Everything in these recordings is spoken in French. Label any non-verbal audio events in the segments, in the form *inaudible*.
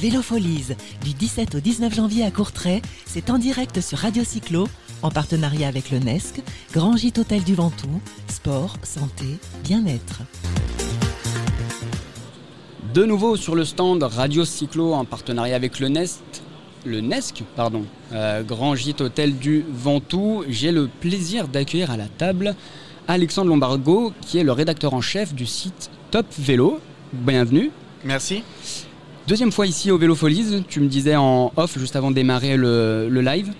Vélofolies, du 17 au 19 janvier à Courtrai, c'est en direct sur Radio Cyclo, en partenariat avec le NESC, Grand Gîte Hôtel du Ventoux, sport, santé, bien-être. De nouveau sur le stand Radio Cyclo en partenariat avec le NESC, le NESC, pardon, euh, Grand Gîte Hôtel du Ventoux, j'ai le plaisir d'accueillir à la table Alexandre Lombargo, qui est le rédacteur en chef du site Top Vélo. Bienvenue. Merci. Deuxième fois ici au Vélo Folies, tu me disais en off juste avant de démarrer le, live.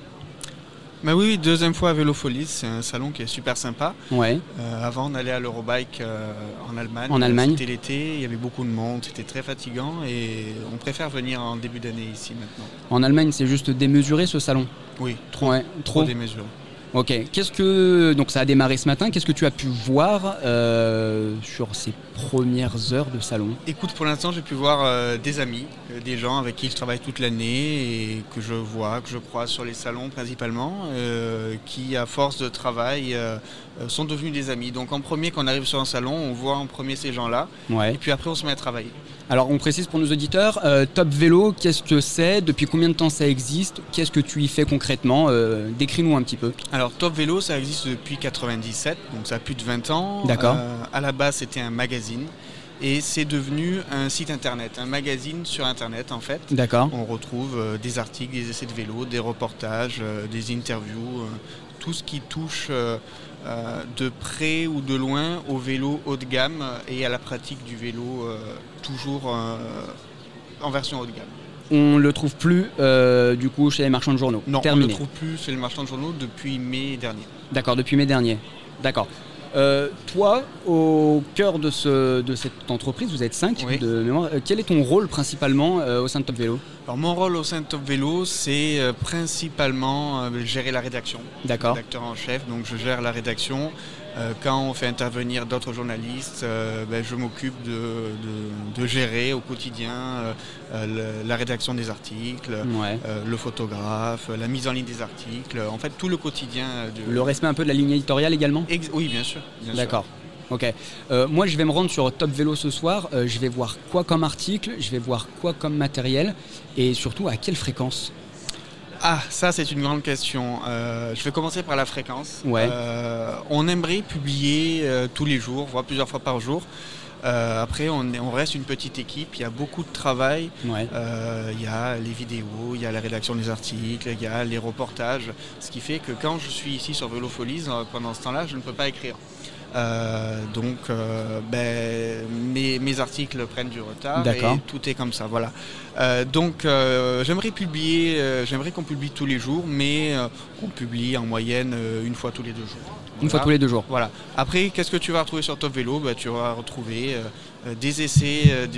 Bah oui, deuxième fois à Vélo Folies, c'est un salon qui est super sympa. Ouais. Euh, avant, on allait à l'Eurobike euh, en Allemagne. En Allemagne. C'était l'été, il y avait beaucoup de monde, c'était très fatigant et on préfère venir en début d'année ici maintenant. En Allemagne, c'est juste démesuré ce salon? Oui, trop, trop démesuré. Ok. Qu'est-ce que donc ça a démarré ce matin Qu'est-ce que tu as pu voir euh, sur ces premières heures de salon? Écoute, pour l'instant, j'ai pu voir euh, des amis, euh, des gens avec qui je travaille toute l'année et que je vois, que je croise sur les salons principalement, qui à force de travail sont devenus des amis. Donc en premier, quand on arrive sur un salon, on voit en premier ces gens-là, ouais. et puis après on se met à travailler. Alors on précise pour nos auditeurs, Top Vélo, qu'est-ce que c'est? Depuis combien de temps ça existe? Qu'est-ce que tu y fais concrètement? Décris-nous un petit peu. Alors Top Vélo, ça existe depuis 97, donc ça a plus de 20 ans. D'accord. Euh, à la base, c'était un magazine. Et c'est devenu un site internet, un magazine sur internet en fait. D'accord. On retrouve des articles, des essais de vélo, des reportages, des interviews, tout ce qui touche euh, de près ou de loin au vélo haut de gamme et à la pratique du vélo euh, toujours euh, en version haut de gamme. On ne le trouve plus du coup chez les marchands de journaux. Non, on ne le trouve plus chez les marchands de journaux depuis mai dernier. D'accord, depuis mai dernier. D'accord. Euh, toi, au cœur de, cette entreprise, vous êtes cinq de mémoire. Euh, quel est ton rôle principalement euh, au sein de Top Vélo? Alors, Mon rôle au sein de Top Vélo, c'est principalement gérer la rédaction. D'accord. Rédacteur en chef, donc je gère la rédaction. Euh, quand on fait intervenir d'autres journalistes, euh, ben, je m'occupe de, gérer au quotidien euh, la rédaction des articles, le photographe, la mise en ligne des articles, en fait tout le quotidien. Le respect un peu de la ligne éditoriale également? Oui, bien sûr. D'accord. Ok. moi, je vais me rendre sur Top Vélo ce soir. je vais voir quoi comme article, je vais voir quoi comme matériel et surtout à quelle fréquence? Ah, ça c'est une grande question. Euh, je vais commencer par la fréquence. Ouais. Euh, on aimerait publier euh, tous les jours, voire plusieurs fois par jour. après, on, on, reste une petite équipe, il y a beaucoup de travail. Ouais. il y a les vidéos, il y a la rédaction des articles, il y a les reportages. Ce qui fait que quand je suis ici sur Vélofolies, pendant ce temps-là, je ne peux pas écrire. Euh, donc, euh, ben, mes, articles prennent du retard et tout est comme ça. Voilà. Euh, donc, j'aimerais publier, j'aimerais qu'on publie tous les jours, mais on publie en moyenne une fois tous les deux jours. Une fois tous les deux jours. Voilà. Après, qu'est-ce que tu vas retrouver sur Top Vélo? Ben, Tu vas retrouver des essais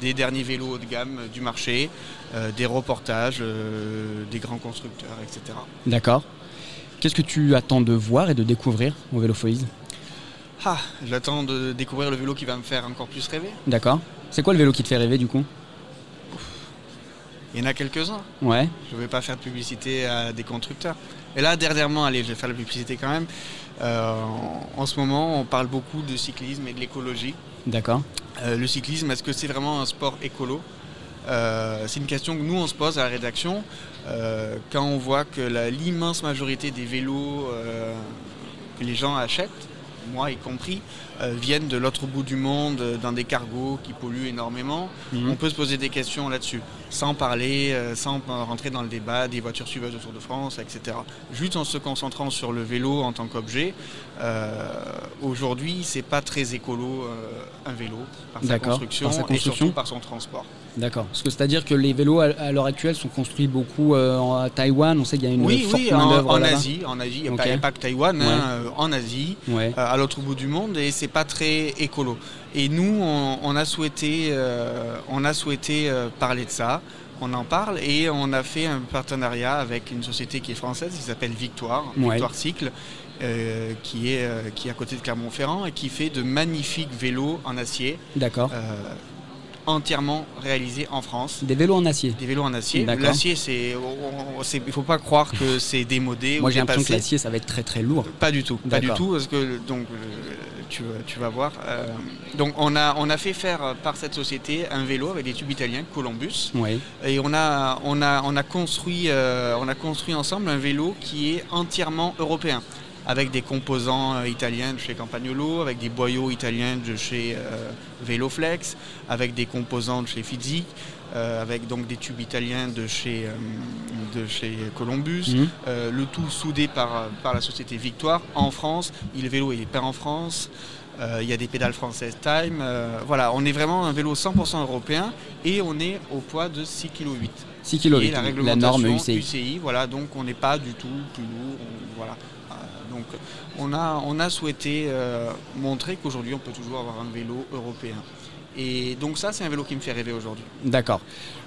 des derniers vélos haut de gamme du marché, des reportages des grands constructeurs, etc. D'accord. Qu'est-ce que tu attends de voir et de découvrir au Vélofolies ah, j'attends de découvrir le vélo qui va me faire encore plus rêver. D'accord. C'est quoi le vélo qui te fait rêver du coup? Il y en a quelques-uns. Ouais. Je ne vais pas faire de publicité à des constructeurs. Et là, dernièrement, allez, je vais faire la publicité quand même. Euh, en, ce moment, on parle beaucoup de cyclisme et de l'écologie. D'accord. Euh, le cyclisme, est-ce que c'est vraiment un sport écolo? Euh, C'est une question que nous, on se pose à la rédaction. quand on voit que l'immense majorité des vélos que les gens achètent moi y compris, euh, viennent de l'autre bout du monde euh, dans des cargos qui polluent énormément. Mhm. On peut se poser des questions là-dessus, sans parler, euh, sans rentrer dans le débat des voitures suiveuses autour de France, etc. Juste en se concentrant sur le vélo en tant qu'objet. Aujourd'hui, c'est pas très écolo un vélo par sa, construction, par sa construction et surtout par son transport. D'accord. C'est-à-dire que les vélos à, l'heure actuelle sont construits beaucoup à Taïwan. On sait qu'il y a une oui, forte oui, en, en Asie, en Asie, il n'y a, pas que Taïwan, hein, en Asie, à l'autre bout du monde, et c'est pas très écolo. Et nous, on, a souhaité, euh, on a souhaité euh, parler de ça. On en parle et on a fait un partenariat avec une société qui est française, qui s'appelle Victoire, Victoire Cycle, euh, qui, est, qui est à côté de Clermont-Ferrand et qui fait de magnifiques vélos en acier. D'accord entièrement réalisés en France. Des vélos en acier Des vélos en acier. L'acier, c'est, il ne faut pas croire que c'est démodé. Moi, j'ai l'impression que l'acier, ça va être très très lourd. Pas du tout. Pas du tout, parce que donc, tu, tu vas voir. Euh, donc on a, on a fait faire par cette société un vélo avec des tubes italiens, Columbus. Oui. Et on a, on a, on a, construit, euh, on a construit ensemble un vélo qui est entièrement européen avec des composants euh, italiens de chez Campagnolo, avec des boyaux italiens de chez euh, Veloflex, avec des composants de chez Fizzi, euh, avec donc des tubes italiens de chez, de chez Columbus, Mhm. le tout soudé par, par la société Victoire en France. Le vélo est peint en France. Il y a des pédales françaises Time. Voilà, on est vraiment un vélo 100% européen et on est au poids de 6,8 kg. 6 Qui kg, la la norme UCI. voilà, donc on n'est pas du tout plus lourd. on- voilà. Donc on a, on a souhaité euh, montrer qu'aujourd'hui on peut toujours avoir un vélo européen. Et donc ça c'est un vélo qui me fait rêver aujourd'hui. D'accord.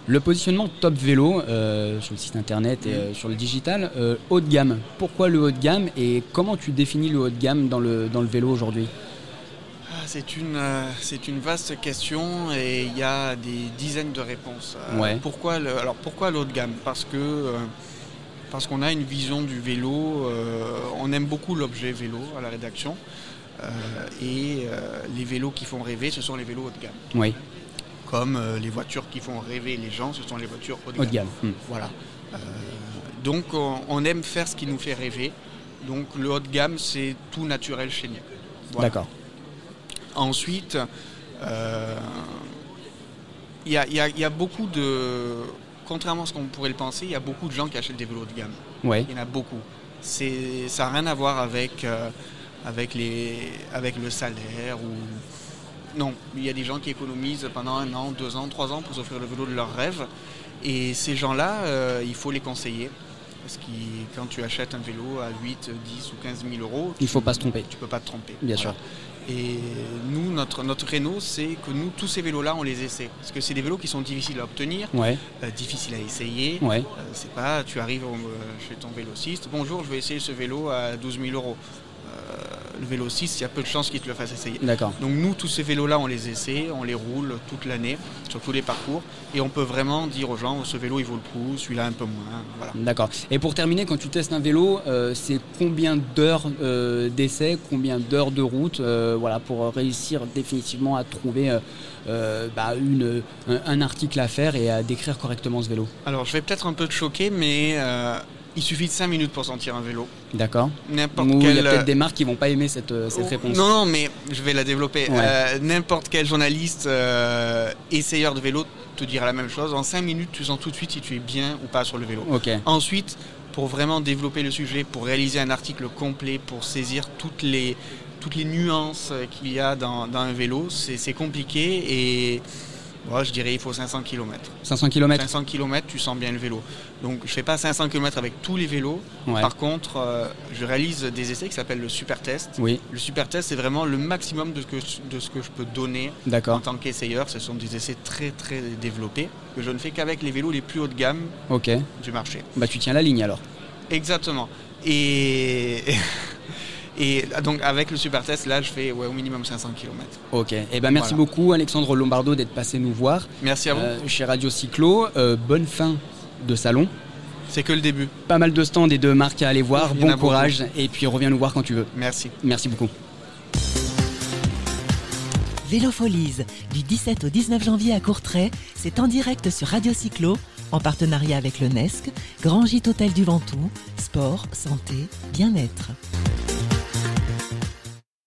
Le positionnement top vélo euh, sur le site internet et euh, sur le digital, euh, haut de gamme. Pourquoi le haut de gamme et comment tu définis le haut de gamme dans le, dans le vélo aujourd'hui? Ah, C'est une, c'est une vaste question et il y a des dizaines de réponses. Ouais. pourquoi, le, alors pourquoi le haut de gamme? Parce que parce qu'on a une vision du vélo, euh, on aime beaucoup l'objet vélo à la rédaction. euh, et euh, les vélos qui font rêver, ce sont les vélos haut de gamme. Oui, Comme les voitures qui font rêver les gens, ce sont les voitures haut de haut gamme. de gamme. Hmm. Voilà. Donc on, aime faire ce qui nous fait rêver. Donc le haut de gamme, c'est tout naturel chez nous. Voilà. D'accord. Ensuite, euh, y, y il y a beaucoup de. Contrairement à ce qu'on pourrait le penser, il y a beaucoup de gens qui achètent des vélos de gamme. Ouais. Il y en a beaucoup. C'est, ça n'a rien à voir avec, euh, avec, les, avec le salaire ou. Non, il y a des gens qui économisent pendant un an, deux ans, trois ans pour s'offrir le vélo de leur rêve. Et ces gens-là, euh, il faut les conseiller. Parce que quand tu achètes un vélo à 8, 10 ou 15 000 euros, Il faut pas se tromper. tu peux pas te tromper. Bien Voilà. Et nous, notre, notre c'est que nous, tous ces vélos-là, on les essaie. Parce que c'est des vélos qui sont difficiles à obtenir, Ouais, euh, difficiles à essayer. ouais. Euh, c'est pas, tu arrives au- euh, chez ton vélociste, bonjour, je vais essayer ce vélo à 12 000 euros. Euh, le vélociste, il y a peu de chances qu'il te le fasse essayer. D'accord. Donc nous, tous ces vélos-là, on les essaie, on les roule toute l'année, sur tous les parcours, et on peut vraiment dire aux gens, ce vélo, il vaut le coup, celui-là un peu moins. Voilà. D'accord. Et pour terminer, quand tu testes un vélo, euh, c'est combien d'heures euh, d'essai, combien d'heures de route, euh, voilà, pour réussir définitivement à trouver bah, une, un, un article à faire et à décrire correctement ce vélo? Alors, je vais peut-être un peu te choquer, mais il suffit de 5 minutes pour sentir un vélo. D'accord. N'importe il y a peut-être des marques qui vont pas aimer cette, euh, cette Oh, réponse. Non, non, mais je vais la développer. Ouais. Euh, N'importe quel journaliste euh, essayeur de vélo te dira la même chose. En 5 minutes, tu sens tout de suite si tu es bien ou pas sur le vélo. Ok. Ensuite, pour vraiment développer le sujet, pour réaliser un article complet, pour saisir toutes les, toutes les nuances euh, qu'il y a dans, dans un vélo, c'est c'est compliqué et moi, je dirais il faut 500 km. 500 km 500 km, tu sens bien le vélo. Donc je fais pas 500 km avec tous les vélos. Ouais. Par contre, euh, je réalise des essais qui s'appellent le super test. Oui, Le super test, c'est vraiment le maximum de ce que, de ce que je peux donner en tant qu'essayeur. Ce sont des essais très très développés que je ne fais qu'avec les vélos les plus haut de gamme du marché. Bah tu tiens la ligne alors. Exactement. Et, *laughs* et donc avec le super test, là, je fais ouais, au minimum 500 km. Ok. Et ben merci Voilà. beaucoup Alexandre Lombardo d'être passé nous voir Merci à vous. euh, chez Radio Cyclo. Euh, bonne fin de salon. C'est que le début. Pas mal de stands et de marques à aller voir. Bon beaucoup. courage et puis reviens nous voir quand tu veux. Merci. Merci beaucoup. Vélofolies, du 17 au 19 janvier à Courtrai, c'est en direct sur Radio Cyclo, en partenariat avec le NESC, Grand Gîte Hôtel du Ventoux, sport, santé, bien-être.